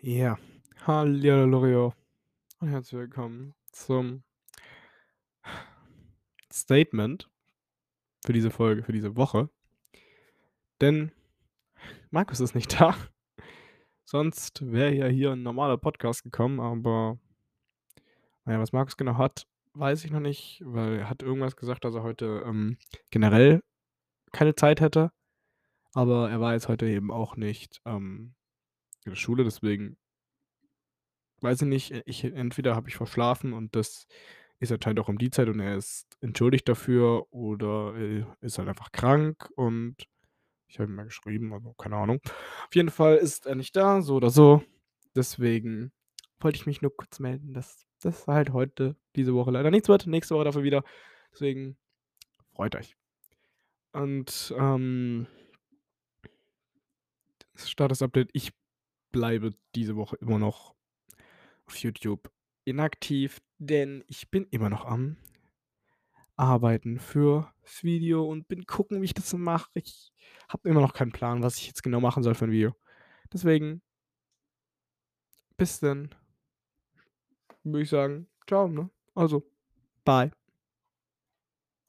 Ja, hallihallo und herzlich willkommen zum Statement für diese Folge, für diese Woche. Denn Markus ist nicht da. Sonst wäre ja hier ein normaler Podcast gekommen, aber na ja, was Markus genau hat, weiß ich noch nicht, weil er hat irgendwas gesagt, dass er heute, ähm, generell keine Zeit hätte, aber er war jetzt heute eben auch nicht, ähm, in der Schule, deswegen weiß ich nicht, äh, ich entweder habe ich verschlafen und das ist anscheinend auch um die Zeit und er ist entschuldigt dafür oder, ist halt einfach krank und ich habe ihm mal geschrieben, also keine Ahnung. Auf jeden Fall ist er nicht da, so oder so. Deswegen wollte ich mich nur kurz melden, dass das halt heute diese Woche leider nichts wird, nächste Woche dafür wieder. Deswegen freut euch. Und, ähm Status-Update, ich bleibe diese Woche immer noch auf YouTube inaktiv, denn ich bin immer noch am Arbeiten fürs Video und bin gucken, wie ich das mache. Ich habe immer noch keinen Plan, was ich jetzt genau machen soll für 'n Video. Deswegen bis dann würde ich sagen, tschau, ne? Also, bye.